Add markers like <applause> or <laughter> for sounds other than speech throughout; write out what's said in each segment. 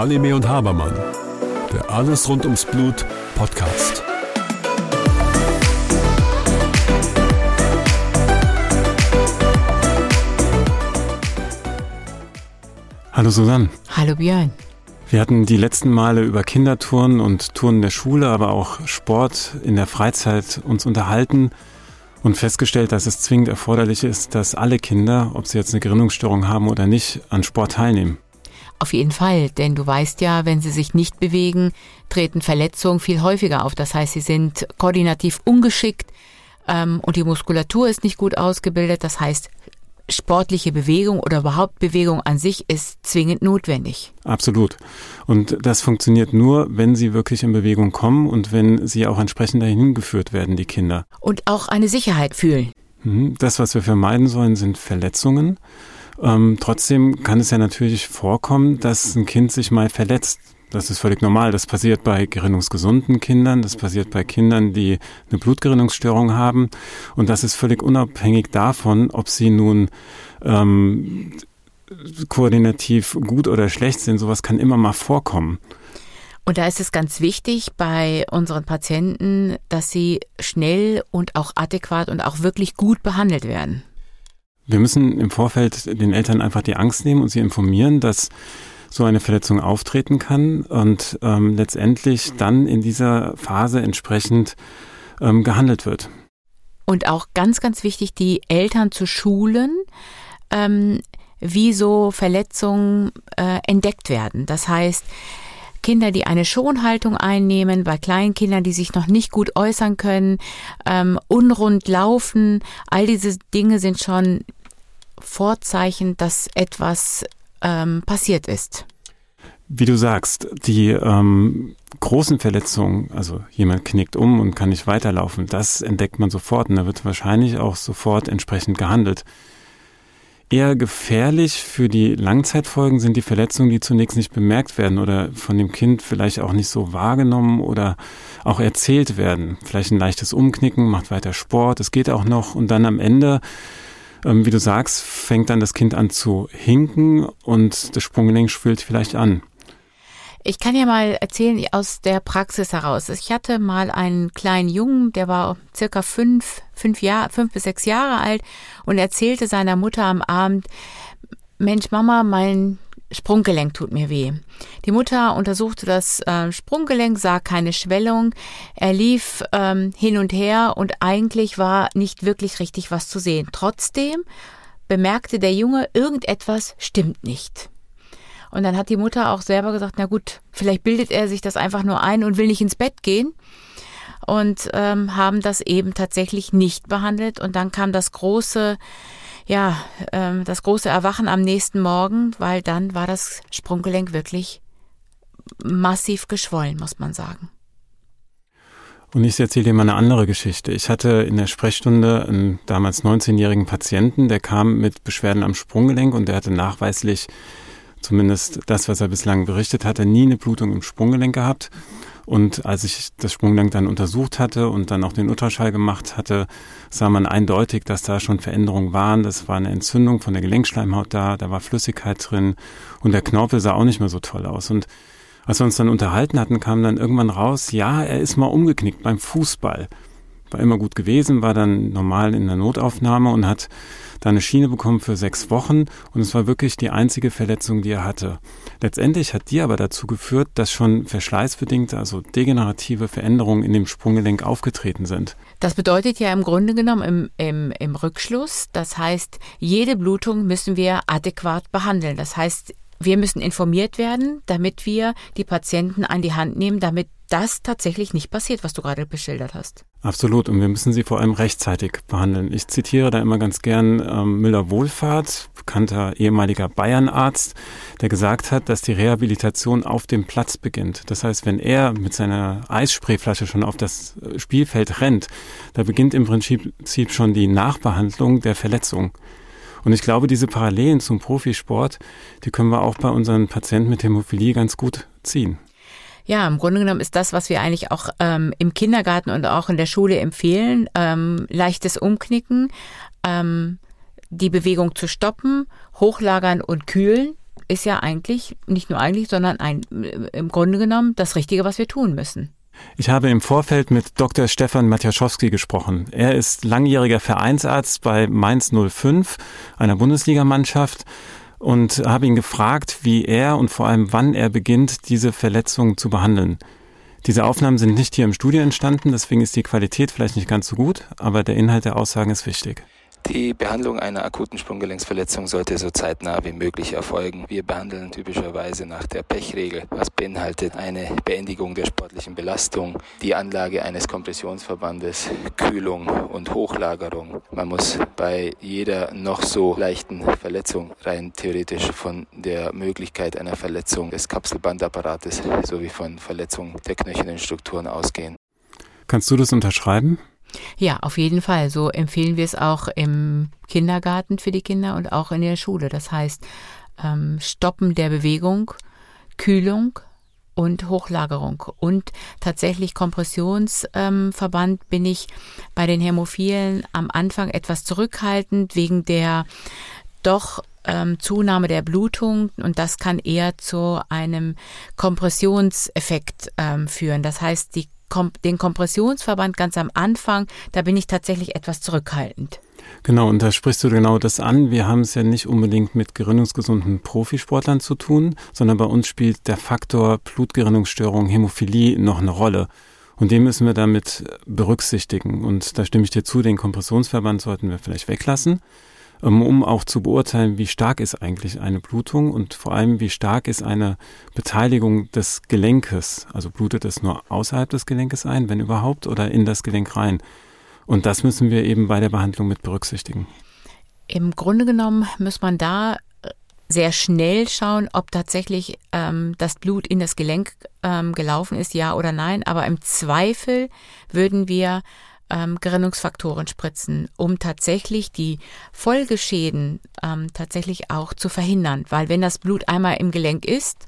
Halime und Habermann, der Alles rund ums Blut Podcast. Hallo Susanne. Hallo Björn. Wir hatten die letzten Male über Kindertouren und Touren der Schule, aber auch Sport in der Freizeit uns unterhalten und festgestellt, dass es zwingend erforderlich ist, dass alle Kinder, ob sie jetzt eine Gerinnungsstörung haben oder nicht, an Sport teilnehmen. Auf jeden Fall, denn du weißt ja, wenn sie sich nicht bewegen, treten Verletzungen viel häufiger auf. Das heißt, sie sind koordinativ ungeschickt ähm, und die Muskulatur ist nicht gut ausgebildet. Das heißt, sportliche Bewegung oder überhaupt Bewegung an sich ist zwingend notwendig. Absolut. Und das funktioniert nur, wenn sie wirklich in Bewegung kommen und wenn sie auch entsprechend dahin geführt werden, die Kinder. Und auch eine Sicherheit fühlen. Mhm. Das, was wir vermeiden sollen, sind Verletzungen. Ähm, trotzdem kann es ja natürlich vorkommen, dass ein Kind sich mal verletzt. Das ist völlig normal. Das passiert bei gerinnungsgesunden Kindern, das passiert bei Kindern, die eine Blutgerinnungsstörung haben. Und das ist völlig unabhängig davon, ob sie nun ähm, koordinativ gut oder schlecht sind. Sowas kann immer mal vorkommen. Und da ist es ganz wichtig bei unseren Patienten, dass sie schnell und auch adäquat und auch wirklich gut behandelt werden. Wir müssen im Vorfeld den Eltern einfach die Angst nehmen und sie informieren, dass so eine Verletzung auftreten kann und ähm, letztendlich dann in dieser Phase entsprechend ähm, gehandelt wird. Und auch ganz, ganz wichtig, die Eltern zu schulen, ähm, wie so Verletzungen äh, entdeckt werden. Das heißt, Kinder, die eine Schonhaltung einnehmen, bei kleinen Kindern, die sich noch nicht gut äußern können, ähm, unrund laufen, all diese Dinge sind schon Vorzeichen, dass etwas ähm, passiert ist. Wie du sagst, die ähm, großen Verletzungen, also jemand knickt um und kann nicht weiterlaufen, das entdeckt man sofort und da wird wahrscheinlich auch sofort entsprechend gehandelt. Eher gefährlich für die Langzeitfolgen sind die Verletzungen, die zunächst nicht bemerkt werden oder von dem Kind vielleicht auch nicht so wahrgenommen oder auch erzählt werden. Vielleicht ein leichtes Umknicken, macht weiter Sport, es geht auch noch und dann am Ende ähm, wie du sagst, fängt dann das Kind an zu hinken und das Sprunggelenk schwillt vielleicht an. Ich kann ja mal erzählen aus der Praxis heraus. Ich hatte mal einen kleinen Jungen, der war circa fünf, fünf Jahre, fünf bis sechs Jahre alt und erzählte seiner Mutter am Abend, Mensch, Mama, mein Sprunggelenk tut mir weh. Die Mutter untersuchte das äh, Sprunggelenk, sah keine Schwellung. Er lief ähm, hin und her und eigentlich war nicht wirklich richtig was zu sehen. Trotzdem bemerkte der Junge, irgendetwas stimmt nicht. Und dann hat die Mutter auch selber gesagt, na gut, vielleicht bildet er sich das einfach nur ein und will nicht ins Bett gehen. Und ähm, haben das eben tatsächlich nicht behandelt. Und dann kam das große ja, ähm, das große Erwachen am nächsten Morgen, weil dann war das Sprunggelenk wirklich massiv geschwollen, muss man sagen. Und ich erzähle dir mal eine andere Geschichte. Ich hatte in der Sprechstunde einen damals 19-jährigen Patienten, der kam mit Beschwerden am Sprunggelenk und der hatte nachweislich, zumindest das, was er bislang berichtet hatte, nie eine Blutung im Sprunggelenk gehabt. Und als ich das Sprunggelenk dann untersucht hatte und dann auch den Ultraschall gemacht hatte, sah man eindeutig, dass da schon Veränderungen waren. Das war eine Entzündung von der Gelenkschleimhaut da, da war Flüssigkeit drin und der Knorpel sah auch nicht mehr so toll aus. Und als wir uns dann unterhalten hatten, kam dann irgendwann raus, ja, er ist mal umgeknickt beim Fußball. War immer gut gewesen, war dann normal in der Notaufnahme und hat da eine Schiene bekommen für sechs Wochen und es war wirklich die einzige Verletzung, die er hatte. Letztendlich hat die aber dazu geführt, dass schon verschleißbedingte, also degenerative Veränderungen in dem Sprunggelenk aufgetreten sind. Das bedeutet ja im Grunde genommen im, im, im Rückschluss, das heißt, jede Blutung müssen wir adäquat behandeln. Das heißt, wir müssen informiert werden, damit wir die Patienten an die Hand nehmen, damit das tatsächlich nicht passiert, was du gerade beschildert hast. Absolut. Und wir müssen sie vor allem rechtzeitig behandeln. Ich zitiere da immer ganz gern ähm, Müller-Wohlfahrt, bekannter ehemaliger Bayernarzt, der gesagt hat, dass die Rehabilitation auf dem Platz beginnt. Das heißt, wenn er mit seiner Eissprayflasche schon auf das Spielfeld rennt, da beginnt im Prinzip schon die Nachbehandlung der Verletzung. Und ich glaube, diese Parallelen zum Profisport, die können wir auch bei unseren Patienten mit Hämophilie ganz gut ziehen. Ja, im Grunde genommen ist das, was wir eigentlich auch ähm, im Kindergarten und auch in der Schule empfehlen, ähm, leichtes Umknicken, ähm, die Bewegung zu stoppen, hochlagern und kühlen ist ja eigentlich, nicht nur eigentlich, sondern ein, im Grunde genommen das Richtige, was wir tun müssen. Ich habe im Vorfeld mit Dr. Stefan Matjaschowski gesprochen. Er ist langjähriger Vereinsarzt bei Mainz 05, einer Bundesligamannschaft, und habe ihn gefragt, wie er und vor allem wann er beginnt, diese Verletzungen zu behandeln. Diese Aufnahmen sind nicht hier im Studio entstanden, deswegen ist die Qualität vielleicht nicht ganz so gut, aber der Inhalt der Aussagen ist wichtig. Die Behandlung einer akuten Sprunggelenksverletzung sollte so zeitnah wie möglich erfolgen. Wir behandeln typischerweise nach der Pechregel, was beinhaltet eine Beendigung der sportlichen Belastung, die Anlage eines Kompressionsverbandes, Kühlung und Hochlagerung. Man muss bei jeder noch so leichten Verletzung rein theoretisch von der Möglichkeit einer Verletzung des Kapselbandapparates sowie von Verletzung der knöchernen Strukturen ausgehen. Kannst du das unterschreiben? Ja, auf jeden Fall. So empfehlen wir es auch im Kindergarten für die Kinder und auch in der Schule. Das heißt, ähm, Stoppen der Bewegung, Kühlung und Hochlagerung. Und tatsächlich Kompressionsverband ähm, bin ich bei den Hämophilen am Anfang etwas zurückhaltend wegen der doch ähm, Zunahme der Blutung und das kann eher zu einem Kompressionseffekt ähm, führen. Das heißt, die den Kompressionsverband ganz am Anfang, da bin ich tatsächlich etwas zurückhaltend. Genau, und da sprichst du genau das an. Wir haben es ja nicht unbedingt mit gerinnungsgesunden Profisportlern zu tun, sondern bei uns spielt der Faktor Blutgerinnungsstörung, Hämophilie noch eine Rolle. Und den müssen wir damit berücksichtigen. Und da stimme ich dir zu, den Kompressionsverband sollten wir vielleicht weglassen. Ähm, um auch zu beurteilen, wie stark ist eigentlich eine Blutung und vor allem, wie stark ist eine Beteiligung des Gelenkes. Also blutet es nur außerhalb des Gelenkes ein, wenn überhaupt, oder in das Gelenk rein. Und das müssen wir eben bei der Behandlung mit berücksichtigen. Im Grunde genommen muss man da äh, sehr schnell schauen, ob tatsächlich ähm, das Blut in das Gelenk ähm, gelaufen ist, ja oder nein. Aber im Zweifel würden wir ähm, Gerinnungsfaktoren spritzen, um tatsächlich die Folgeschäden ähm, tatsächlich auch zu verhindern. Weil wenn das Blut einmal im Gelenk ist,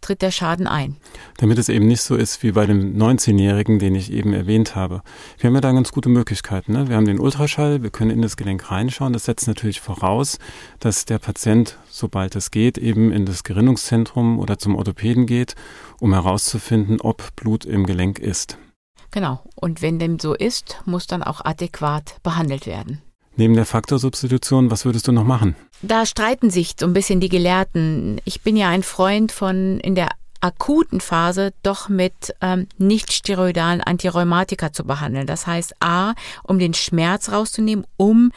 tritt der Schaden ein. Damit es eben nicht so ist wie bei dem 19-Jährigen, den ich eben erwähnt habe. Wir haben ja da ganz gute Möglichkeiten. Ne? Wir haben den Ultraschall, wir können in das Gelenk reinschauen. Das setzt natürlich voraus, dass der Patient, sobald es geht, eben in das Gerinnungszentrum oder zum Orthopäden geht, um herauszufinden, ob Blut im Gelenk ist. Genau. Und wenn dem so ist, muss dann auch adäquat behandelt werden. Neben der Faktorsubstitution, was würdest du noch machen? Da streiten sich so ein bisschen die Gelehrten. Ich bin ja ein Freund von in der akuten Phase doch mit ähm, nicht steroidalen Antirheumatika zu behandeln. Das heißt A, um den Schmerz rauszunehmen, um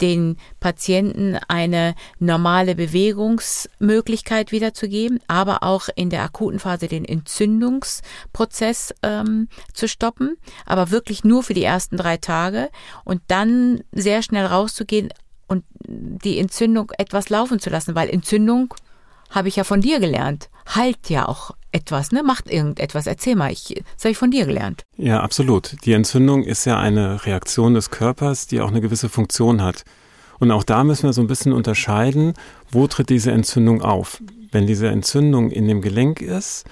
den Patienten eine normale Bewegungsmöglichkeit wiederzugeben, aber auch in der akuten Phase den Entzündungsprozess ähm, zu stoppen, aber wirklich nur für die ersten drei Tage und dann sehr schnell rauszugehen und die Entzündung etwas laufen zu lassen, weil Entzündung habe ich ja von dir gelernt, heilt ja auch etwas, ne? Macht irgendetwas. Erzähl mal, ich, das habe ich von dir gelernt. Ja, absolut. Die Entzündung ist ja eine Reaktion des Körpers, die auch eine gewisse Funktion hat. Und auch da müssen wir so ein bisschen unterscheiden, wo tritt diese Entzündung auf. Wenn diese Entzündung in dem Gelenk ist,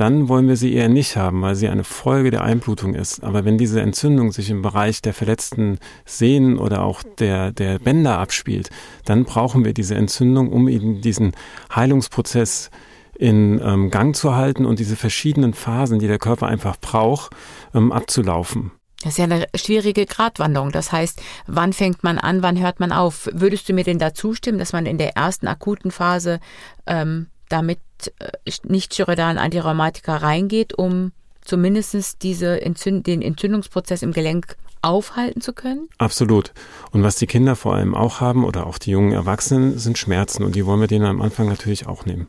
dann wollen wir sie eher nicht haben, weil sie eine Folge der Einblutung ist. Aber wenn diese Entzündung sich im Bereich der verletzten Sehnen oder auch der, der Bänder abspielt, dann brauchen wir diese Entzündung, um eben diesen Heilungsprozess in ähm, Gang zu halten und diese verschiedenen Phasen, die der Körper einfach braucht, ähm, abzulaufen. Das ist ja eine schwierige Gratwanderung. Das heißt, wann fängt man an, wann hört man auf? Würdest du mir denn da zustimmen, dass man in der ersten akuten Phase ähm, damit äh, nicht steroidalen Antirheumatika reingeht, um zumindest diese Entzünd den Entzündungsprozess im Gelenk aufhalten zu können? Absolut. Und was die Kinder vor allem auch haben oder auch die jungen Erwachsenen sind Schmerzen und die wollen wir denen am Anfang natürlich auch nehmen.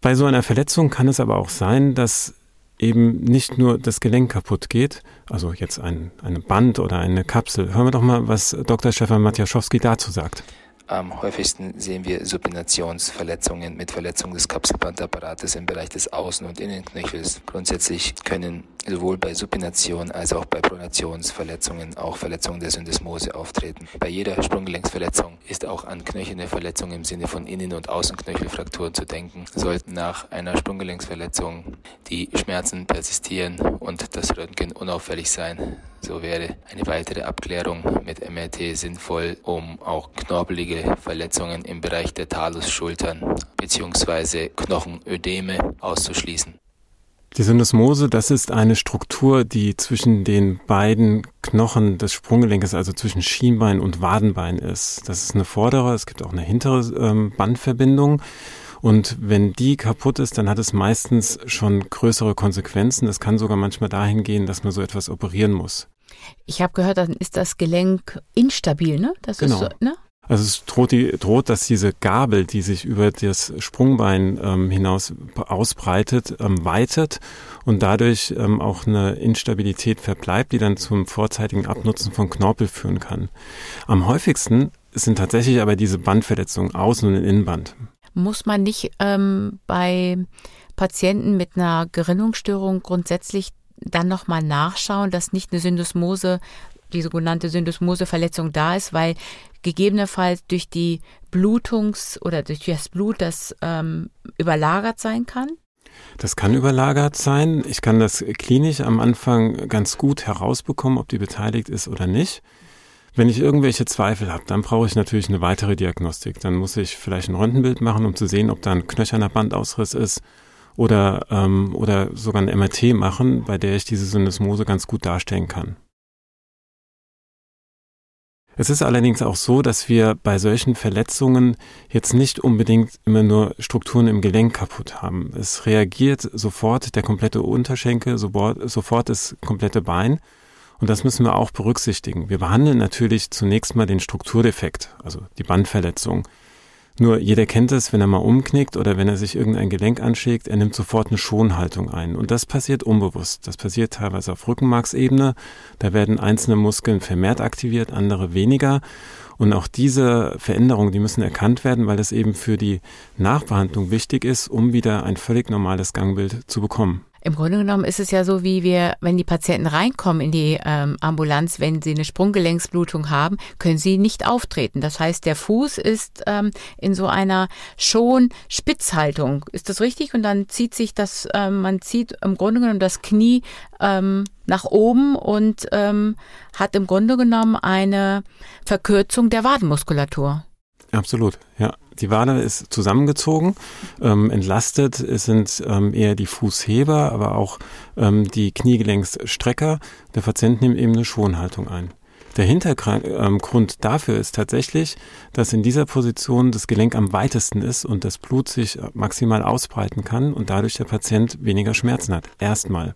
Bei so einer Verletzung kann es aber auch sein, dass eben nicht nur das Gelenk kaputt geht, also jetzt ein eine Band oder eine Kapsel. Hören wir doch mal, was Dr. Stefan Matjaschowski dazu sagt. Am häufigsten sehen wir Supinationsverletzungen mit Verletzung des Kapselbandapparates im Bereich des Außen- und Innenknöchels. Grundsätzlich können sowohl bei Supination als auch bei Pronationsverletzungen auch Verletzungen der Syndesmose auftreten. Bei jeder Sprunggelenksverletzung ist auch an knöcherne Verletzungen im Sinne von Innen- und Außenknöchelfrakturen zu denken. Sollten nach einer Sprunggelenksverletzung die Schmerzen persistieren und das Röntgen unauffällig sein, so wäre eine weitere Abklärung mit MRT sinnvoll, um auch knorpelige Verletzungen im Bereich der Talusschultern bzw. Knochenödeme auszuschließen. Die Syndesmose, das ist eine Struktur, die zwischen den beiden Knochen des Sprunggelenkes, also zwischen Schienbein und Wadenbein ist. Das ist eine vordere, es gibt auch eine hintere ähm, Bandverbindung. Und wenn die kaputt ist, dann hat es meistens schon größere Konsequenzen. Es kann sogar manchmal dahin gehen, dass man so etwas operieren muss. Ich habe gehört, dann ist das Gelenk instabil, ne? Das genau. ist so, ne? Also es droht, die, droht, dass diese Gabel, die sich über das Sprungbein ähm, hinaus ausbreitet, ähm, weitet und dadurch ähm, auch eine Instabilität verbleibt, die dann zum vorzeitigen Abnutzen von Knorpel führen kann. Am häufigsten sind tatsächlich aber diese Bandverletzungen Außen- und Innenband. Muss man nicht ähm, bei Patienten mit einer Gerinnungsstörung grundsätzlich dann nochmal nachschauen, dass nicht eine Syndesmose die sogenannte Syndesmoseverletzung da ist, weil gegebenenfalls durch die Blutungs- oder durch das Blut das ähm, überlagert sein kann? Das kann überlagert sein. Ich kann das klinisch am Anfang ganz gut herausbekommen, ob die beteiligt ist oder nicht. Wenn ich irgendwelche Zweifel habe, dann brauche ich natürlich eine weitere Diagnostik. Dann muss ich vielleicht ein Röntgenbild machen, um zu sehen, ob da ein knöcherner Bandausriss ist oder, ähm, oder sogar ein MRT machen, bei der ich diese Syndesmose ganz gut darstellen kann. Es ist allerdings auch so, dass wir bei solchen Verletzungen jetzt nicht unbedingt immer nur Strukturen im Gelenk kaputt haben. Es reagiert sofort der komplette Unterschenkel, sofort das komplette Bein. Und das müssen wir auch berücksichtigen. Wir behandeln natürlich zunächst mal den Strukturdefekt, also die Bandverletzung. Nur jeder kennt es, wenn er mal umknickt oder wenn er sich irgendein Gelenk anschlägt, er nimmt sofort eine Schonhaltung ein. Und das passiert unbewusst. Das passiert teilweise auf Rückenmarksebene. Da werden einzelne Muskeln vermehrt aktiviert, andere weniger. Und auch diese Veränderungen, die müssen erkannt werden, weil es eben für die Nachbehandlung wichtig ist, um wieder ein völlig normales Gangbild zu bekommen. Im Grunde genommen ist es ja so, wie wir, wenn die Patienten reinkommen in die ähm, Ambulanz, wenn sie eine Sprunggelenksblutung haben, können sie nicht auftreten. Das heißt, der Fuß ist ähm, in so einer schon Spitzhaltung. Ist das richtig? Und dann zieht sich das, ähm, man zieht im Grunde genommen das Knie ähm, nach oben und ähm, hat im Grunde genommen eine Verkürzung der Wadenmuskulatur. Absolut, ja. Die Wade ist zusammengezogen, ähm, entlastet. Es sind ähm, eher die Fußheber, aber auch ähm, die Kniegelenksstrecker. Der Patient nimmt eben eine Schonhaltung ein. Der Hintergrund dafür ist tatsächlich, dass in dieser Position das Gelenk am weitesten ist und das Blut sich maximal ausbreiten kann und dadurch der Patient weniger Schmerzen hat. Erstmal.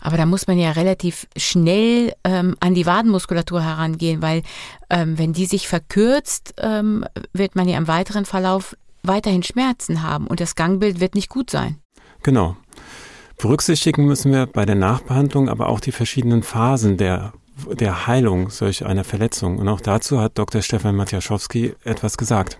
Aber da muss man ja relativ schnell ähm, an die Wadenmuskulatur herangehen, weil ähm, wenn die sich verkürzt, ähm, wird man ja im weiteren Verlauf weiterhin Schmerzen haben und das Gangbild wird nicht gut sein. Genau. Berücksichtigen müssen wir bei der Nachbehandlung aber auch die verschiedenen Phasen der, der Heilung solch einer Verletzung. Und auch dazu hat Dr. Stefan Matjaschowski etwas gesagt.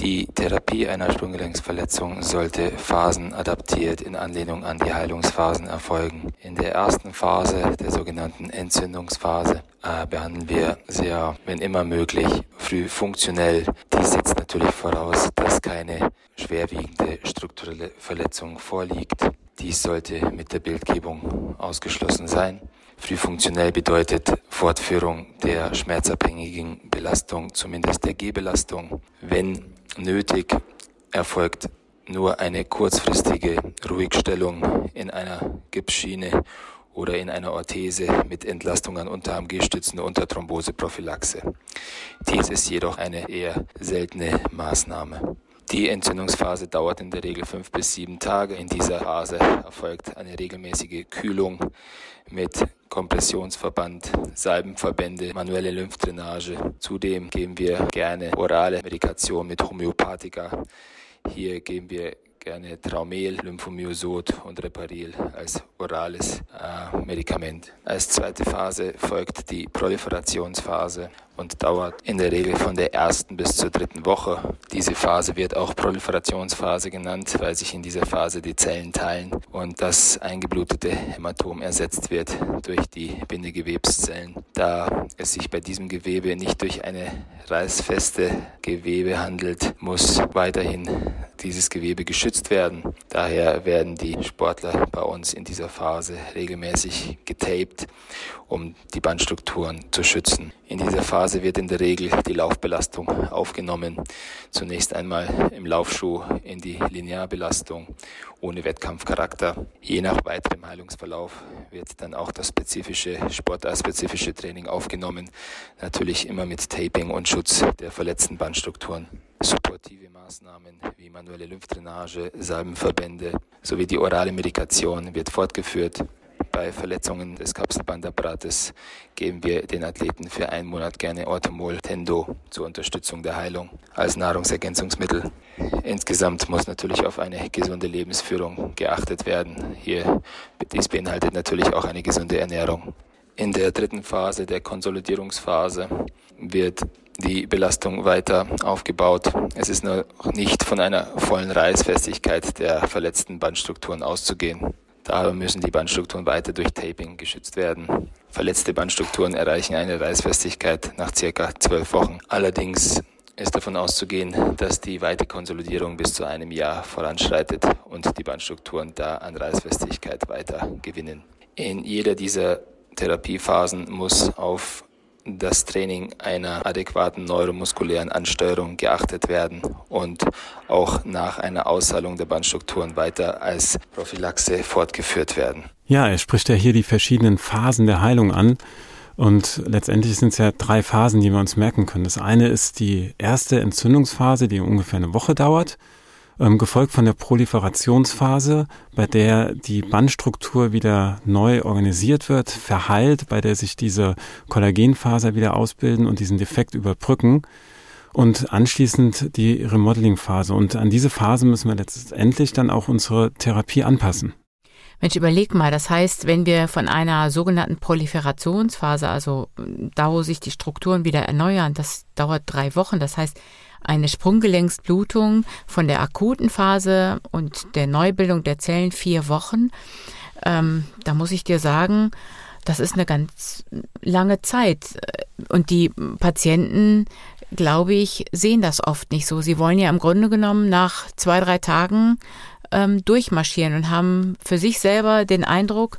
Die Therapie einer Sprunggelenksverletzung sollte phasenadaptiert in Anlehnung an die Heilungsphasen erfolgen. In der ersten Phase, der sogenannten Entzündungsphase, äh, behandeln wir sehr, wenn immer möglich, früh funktionell. Dies setzt natürlich voraus, dass keine schwerwiegende strukturelle Verletzung vorliegt. Dies sollte mit der Bildgebung ausgeschlossen sein. Frühfunktionell bedeutet Fortführung der schmerzabhängigen Belastung, zumindest der G-Belastung. Wenn nötig, erfolgt nur eine kurzfristige Ruhigstellung in einer Gipsschiene oder in einer Orthese mit Entlastung an Unterarm G-Stützen unter Thromboseprophylaxe. Dies ist jedoch eine eher seltene Maßnahme. Die Entzündungsphase dauert in der Regel fünf bis sieben Tage. In dieser Phase erfolgt eine regelmäßige Kühlung mit Kompressionsverband, Salbenverbände, manuelle Lymphdrainage. Zudem geben wir gerne orale Medikation mit Homöopathika. Hier geben wir gerne Traumel, Lymphomyosot und Reparil als orales äh, Medikament. Als zweite Phase folgt die Proliferationsphase, und dauert in der Regel von der ersten bis zur dritten Woche. Diese Phase wird auch Proliferationsphase genannt, weil sich in dieser Phase die Zellen teilen und das eingeblutete Hämatom ersetzt wird durch die Bindegewebszellen. Da es sich bei diesem Gewebe nicht durch eine reißfeste Gewebe handelt, muss weiterhin dieses Gewebe geschützt werden. Daher werden die Sportler bei uns in dieser Phase regelmäßig getaped, um die Bandstrukturen zu schützen. In dieser Phase wird in der Regel die Laufbelastung aufgenommen. Zunächst einmal im Laufschuh in die Linearbelastung ohne Wettkampfcharakter. Je nach weiterem Heilungsverlauf wird dann auch das spezifische, sportartspezifische Training aufgenommen. Natürlich immer mit Taping und Schutz der verletzten Bandstrukturen. Supportive Maßnahmen wie manuelle Lymphdrainage, Salbenverbände sowie die orale Medikation wird fortgeführt. Bei Verletzungen des Kapselbandapparates geben wir den Athleten für einen Monat gerne Orthomol Tendo zur Unterstützung der Heilung als Nahrungsergänzungsmittel. Insgesamt muss natürlich auf eine gesunde Lebensführung geachtet werden. Hier, dies beinhaltet natürlich auch eine gesunde Ernährung. In der dritten Phase, der Konsolidierungsphase, wird die Belastung weiter aufgebaut. Es ist noch nicht von einer vollen Reißfestigkeit der verletzten Bandstrukturen auszugehen. Daher müssen die Bandstrukturen weiter durch Taping geschützt werden. Verletzte Bandstrukturen erreichen eine Reißfestigkeit nach circa zwölf Wochen. Allerdings ist davon auszugehen, dass die weite Konsolidierung bis zu einem Jahr voranschreitet und die Bandstrukturen da an Reißfestigkeit weiter gewinnen. In jeder dieser Therapiephasen muss auf das Training einer adäquaten neuromuskulären Ansteuerung geachtet werden und auch nach einer Ausheilung der Bandstrukturen weiter als Prophylaxe fortgeführt werden. Ja, er spricht ja hier die verschiedenen Phasen der Heilung an. Und letztendlich sind es ja drei Phasen, die wir uns merken können. Das eine ist die erste Entzündungsphase, die ungefähr eine Woche dauert ähm, gefolgt von der Proliferationsphase, bei der die Bandstruktur wieder neu organisiert wird, verheilt, bei der sich diese Kollagenfaser wieder ausbilden und diesen Defekt überbrücken und anschließend die Remodeling-Phase. Und an diese Phase müssen wir letztendlich dann auch unsere Therapie anpassen. Mensch, überleg mal, das heißt, wenn wir von einer sogenannten Proliferationsphase, also da, wo sich die Strukturen wieder erneuern, das dauert drei Wochen, das heißt, eine Sprunggelenksblutung von der akuten Phase und der Neubildung der Zellen vier Wochen. Ähm, da muss ich dir sagen, das ist eine ganz lange Zeit. Und die Patienten, glaube ich, sehen das oft nicht so. Sie wollen ja im Grunde genommen nach zwei, drei Tagen ähm, durchmarschieren und haben für sich selber den Eindruck,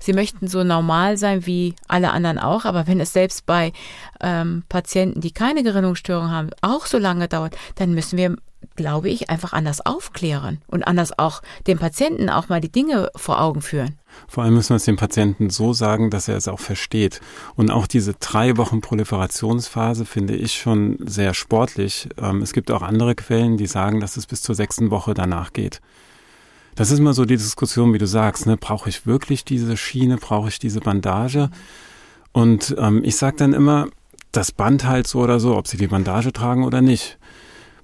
sie möchten so normal sein wie alle anderen auch, aber wenn es selbst bei ähm, Patienten, die keine Gerinnungsstörung haben, auch so lange dauert, dann müssen wir glaube ich, einfach anders aufklären und anders auch dem Patienten auch mal die Dinge vor Augen führen. Vor allem müssen wir es dem Patienten so sagen, dass er es auch versteht. Und auch diese drei Wochen Proliferationsphase finde ich schon sehr sportlich. Ähm, es gibt auch andere Quellen, die sagen, dass es bis zur sechsten Woche danach geht. Das ist immer so die Diskussion, wie du sagst, ne? brauche ich wirklich diese Schiene, brauche ich diese Bandage? Und ähm, ich sage dann immer, das Band halt so oder so, ob sie die Bandage tragen oder nicht.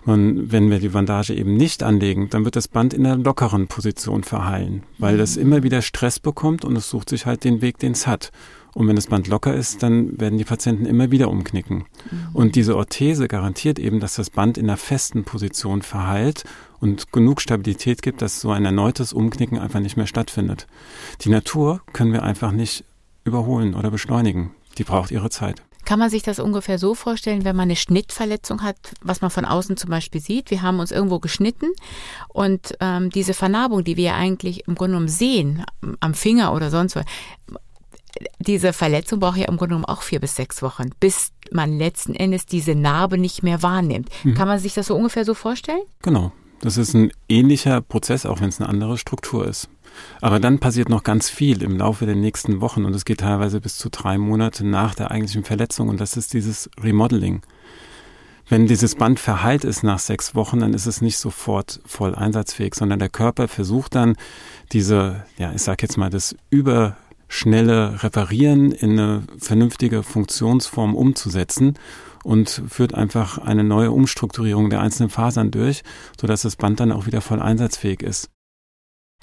Und wenn wir die Bandage eben nicht anlegen, dann wird das Band in einer lockeren Position verheilen, weil das immer wieder Stress bekommt und es sucht sich halt den Weg, den es hat. Und wenn das Band locker ist, dann werden die Patienten immer wieder umknicken. Mhm. Und diese Orthese garantiert eben, dass das Band in einer festen Position verheilt und genug Stabilität gibt, dass so ein erneutes Umknicken einfach nicht mehr stattfindet. Die Natur können wir einfach nicht überholen oder beschleunigen. Die braucht ihre Zeit. Kann man sich das ungefähr so vorstellen, wenn man eine Schnittverletzung hat, was man von außen zum Beispiel sieht? Wir haben uns irgendwo geschnitten und ähm, diese Vernarbung, die wir eigentlich im Grunde genommen sehen, am Finger oder sonst was, diese Verletzung braucht ja im Grunde genommen auch vier bis sechs Wochen, bis man letzten Endes diese Narbe nicht mehr wahrnimmt. Mhm. Kann man sich das so ungefähr so vorstellen? Genau. Das ist ein ähnlicher Prozess, auch wenn es eine andere Struktur ist. Aber dann passiert noch ganz viel im Laufe der nächsten Wochen und es geht teilweise bis zu drei Monate nach der eigentlichen Verletzung und das ist dieses Remodeling. Wenn dieses Band verheilt ist nach sechs Wochen, dann ist es nicht sofort voll einsatzfähig, sondern der Körper versucht dann diese, ja, ich sag jetzt mal, das überschnelle Reparieren in eine vernünftige Funktionsform umzusetzen und führt einfach eine neue Umstrukturierung der einzelnen Fasern durch, sodass das Band dann auch wieder voll einsatzfähig ist.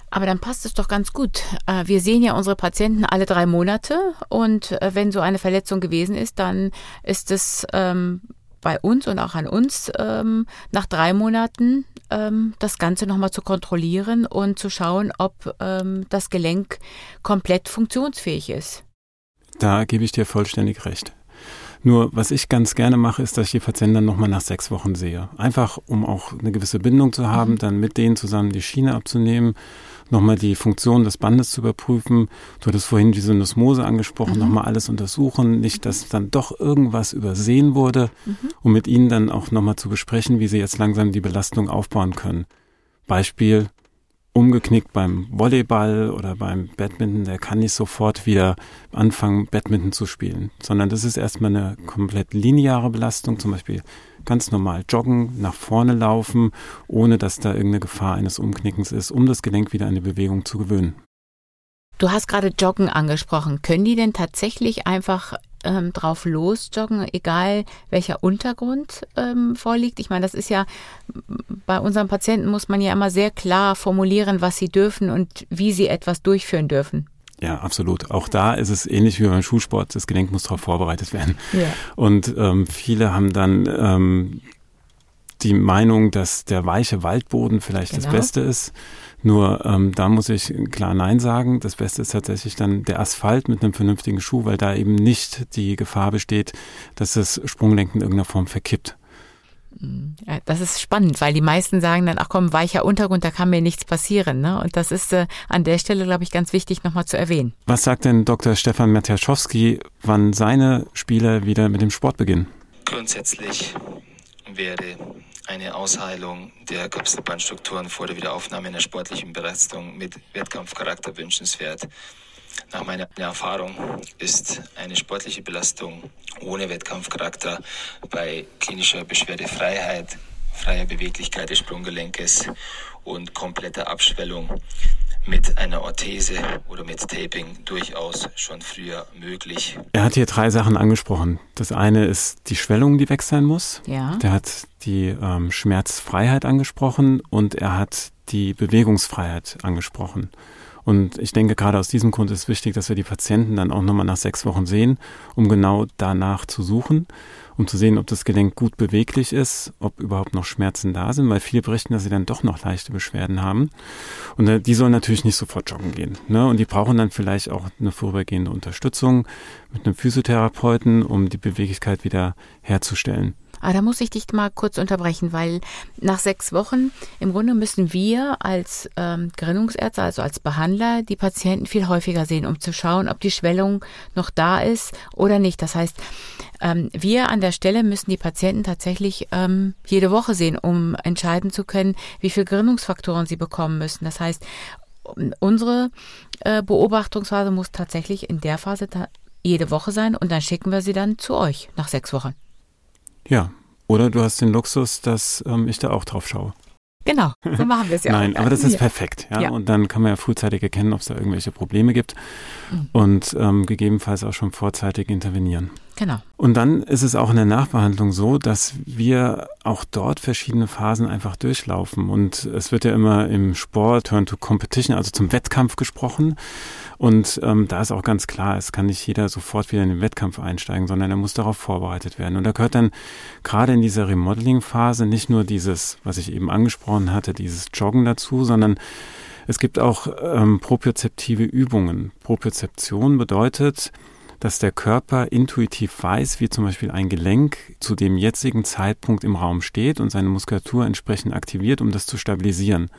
Aber dann passt es doch ganz gut. Äh, wir sehen ja unsere Patienten alle drei Monate und äh, wenn so eine Verletzung gewesen ist, dann ist es ähm, bei uns und auch an uns ähm, nach drei Monaten ähm, das Ganze nochmal zu kontrollieren und zu schauen, ob ähm, das Gelenk komplett funktionsfähig ist. Da gebe ich dir vollständig recht. Nur was ich ganz gerne mache, ist, dass ich die Patienten dann nochmal nach sechs Wochen sehe. Einfach, um auch eine gewisse Bindung zu haben, mhm. dann mit denen zusammen die Schiene abzunehmen, nochmal die Funktion des Bandes zu überprüfen. Du hattest vorhin die Syndesmose angesprochen, mhm. nochmal alles untersuchen, nicht, dass dann doch irgendwas übersehen wurde, mhm. um mit ihnen dann auch nochmal zu besprechen, wie sie jetzt langsam die Belastung aufbauen können. Beispiel, umgeknickt beim Volleyball oder beim Badminton, der kann nicht sofort wieder anfangen, Badminton zu spielen, sondern das ist erstmal eine komplett lineare Belastung, zum Beispiel ganz normal joggen, nach vorne laufen, ohne dass da irgendeine Gefahr eines Umknickens ist, um das Gelenk wieder an die Bewegung zu gewöhnen. Du hast gerade Joggen angesprochen. Können die denn tatsächlich einfach ähm, drauf losjoggen, egal welcher Untergrund ähm, vorliegt. Ich meine, das ist ja bei unseren Patienten muss man ja immer sehr klar formulieren, was sie dürfen und wie sie etwas durchführen dürfen. Ja, absolut. Auch da ist es ähnlich wie beim Schulsport. Das Gelenk muss darauf vorbereitet werden. Ja. Und ähm, viele haben dann ähm, die Meinung, dass der weiche Waldboden vielleicht genau. das Beste ist. Nur ähm, da muss ich klar Nein sagen. Das Beste ist tatsächlich dann der Asphalt mit einem vernünftigen Schuh, weil da eben nicht die Gefahr besteht, dass das Sprunglenken in irgendeiner Form verkippt. Ja, das ist spannend, weil die meisten sagen dann, ach komm, weicher Untergrund, da kann mir nichts passieren. Ne? Und das ist äh, an der Stelle, glaube ich, ganz wichtig nochmal zu erwähnen. Was sagt denn Dr. Stefan Matiaszewski, wann seine Spieler wieder mit dem Sport beginnen? Grundsätzlich wäre eine Ausheilung der Kapselbandstrukturen vor der Wiederaufnahme einer sportlichen Belastung mit Wettkampfcharakter wünschenswert. Nach meiner Erfahrung ist eine sportliche Belastung ohne Wettkampfcharakter bei klinischer Beschwerdefreiheit, freier Beweglichkeit des Sprunggelenkes und kompletter Abschwellung mit einer Orthese oder mit Taping durchaus schon früher möglich. Er hat hier drei Sachen angesprochen. Das eine ist die Schwellung, die weg sein muss. Ja. Der hat die ähm, Schmerzfreiheit angesprochen und er hat die Bewegungsfreiheit angesprochen. Und ich denke, gerade aus diesem Grund ist wichtig, dass wir die Patienten dann auch nochmal nach sechs Wochen sehen, um genau danach zu suchen um zu sehen, ob das Gelenk gut beweglich ist, ob überhaupt noch Schmerzen da sind, weil viele berichten, dass sie dann doch noch leichte Beschwerden haben. Und äh, die sollen natürlich nicht sofort joggen gehen. Ne? Und die brauchen dann vielleicht auch eine vorübergehende Unterstützung mit einem Physiotherapeuten, um die Beweglichkeit wieder herzustellen. Ah, da muss ich dich mal kurz unterbrechen, weil nach sechs Wochen im Grunde müssen wir als ähm, Gerinnungsärzte, also als Behandler, die Patienten viel häufiger sehen, um zu schauen, ob die Schwellung noch da ist oder nicht. Das heißt, ähm, wir an der Stelle müssen die Patienten tatsächlich ähm, jede Woche sehen, um entscheiden zu können, wie viel Gerinnungsfaktoren sie bekommen müssen. Das heißt, unsere äh, Beobachtungsphase muss tatsächlich in der Phase jede Woche sein und dann schicken wir sie dann zu euch nach sechs Wochen. Ja, oder du hast den Luxus, dass ähm, ich da auch drauf schaue. Genau, so machen wir es <laughs> ja. Nein, aber das ist ja. perfekt. Ja? ja? Und dann kann man ja frühzeitig erkennen, ob es da irgendwelche Probleme gibt mhm. und ähm, gegebenenfalls auch schon vorzeitig intervenieren. Genau. Und dann ist es auch in der Nachbehandlung so, dass wir auch dort verschiedene Phasen einfach durchlaufen. Und es wird ja immer im Sport Turn to Competition, also zum Wettkampf gesprochen. Und ähm, da ist auch ganz klar, es kann nicht jeder sofort wieder in den Wettkampf einsteigen, sondern er muss darauf vorbereitet werden. Und da gehört dann gerade in dieser Remodeling-Phase nicht nur dieses, was ich eben angesprochen hatte, dieses Joggen dazu, sondern es gibt auch ähm, propriozeptive Übungen. Propriozeption bedeutet, dass der Körper intuitiv weiß, wie zum Beispiel ein Gelenk zu dem jetzigen Zeitpunkt im Raum steht und seine Muskulatur entsprechend aktiviert, um das zu stabilisieren.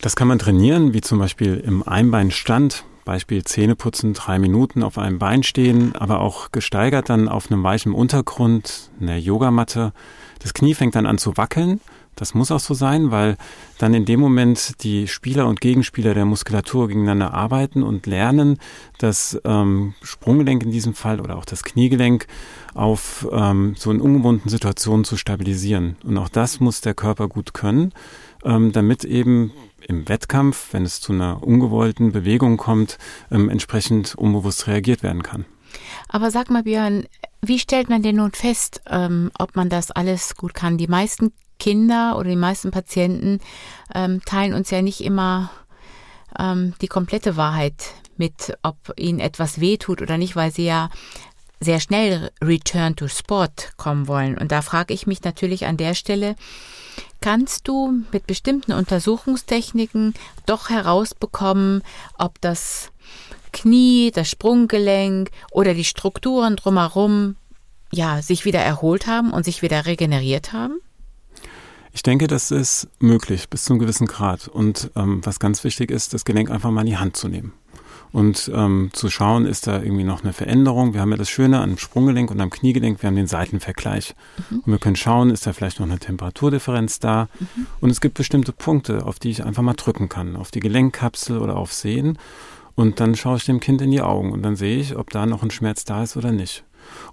Das kann man trainieren, wie zum Beispiel im Einbeinstand, Beispiel Zähneputzen, drei Minuten auf einem Bein stehen, aber auch gesteigert dann auf einem weichen Untergrund, einer Yogamatte. Das Knie fängt dann an zu wackeln das muss auch so sein, weil dann in dem Moment die Spieler und Gegenspieler der Muskulatur gegeneinander arbeiten und lernen, das ähm, Sprunggelenk in diesem Fall oder auch das Kniegelenk auf ähm, so in ungewohnten Situationen zu stabilisieren. Und auch das muss der Körper gut können, ähm, damit eben im Wettkampf, wenn es zu einer ungewollten Bewegung kommt, ähm, entsprechend unbewusst reagiert werden kann. Aber sag mal, Björn, wie stellt man denn nun fest, ähm, ob man das alles gut kann? Die meisten Kinder oder die meisten Patienten ähm, teilen uns ja nicht immer ähm, die komplette Wahrheit mit, ob ihnen etwas wehtut oder nicht, weil sie ja sehr schnell Return to Sport kommen wollen. Und da frage ich mich natürlich an der Stelle, kannst du mit bestimmten Untersuchungstechniken doch herausbekommen, ob das Knie, das Sprunggelenk oder die Strukturen drumherum ja sich wieder erholt haben und sich wieder regeneriert haben? Ich denke, das ist möglich bis zu einem gewissen Grad. Und ähm, was ganz wichtig ist, das Gelenk einfach mal in die Hand zu nehmen und ähm, zu schauen, ist da irgendwie noch eine Veränderung. Wir haben ja das Schöne am Sprunggelenk und am Kniegelenk, wir haben den Seitenvergleich. Mhm. Und wir können schauen, ist da vielleicht noch eine Temperaturdifferenz da. Mhm. Und es gibt bestimmte Punkte, auf die ich einfach mal drücken kann, auf die Gelenkkapsel oder auf Sehen. Und dann schaue ich dem Kind in die Augen und dann sehe ich, ob da noch ein Schmerz da ist oder nicht.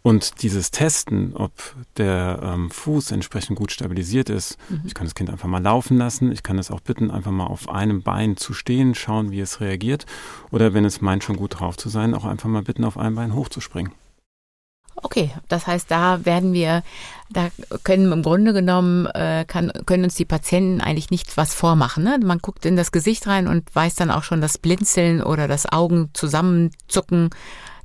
Und dieses Testen, ob der ähm, Fuß entsprechend gut stabilisiert ist, mhm. ich kann das Kind einfach mal laufen lassen, ich kann es auch bitten, einfach mal auf einem Bein zu stehen, schauen, wie es reagiert. Oder wenn es meint, schon gut drauf zu sein, auch einfach mal bitten, auf einem Bein hochzuspringen. Okay, das heißt, da werden wir, da können im Grunde genommen, äh, kann, können uns die Patienten eigentlich nichts was vormachen. Ne? Man guckt in das Gesicht rein und weiß dann auch schon das Blinzeln oder das Augen zusammenzucken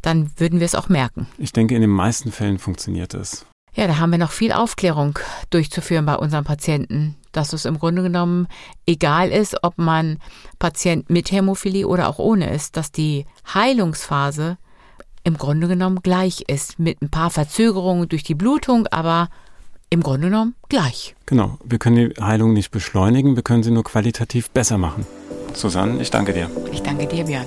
dann würden wir es auch merken. Ich denke, in den meisten Fällen funktioniert es. Ja, da haben wir noch viel Aufklärung durchzuführen bei unseren Patienten, dass es im Grunde genommen egal ist, ob man Patient mit Hämophilie oder auch ohne ist, dass die Heilungsphase im Grunde genommen gleich ist, mit ein paar Verzögerungen durch die Blutung, aber im Grunde genommen gleich. Genau, wir können die Heilung nicht beschleunigen, wir können sie nur qualitativ besser machen. Susanne, ich danke dir. Ich danke dir, Björn.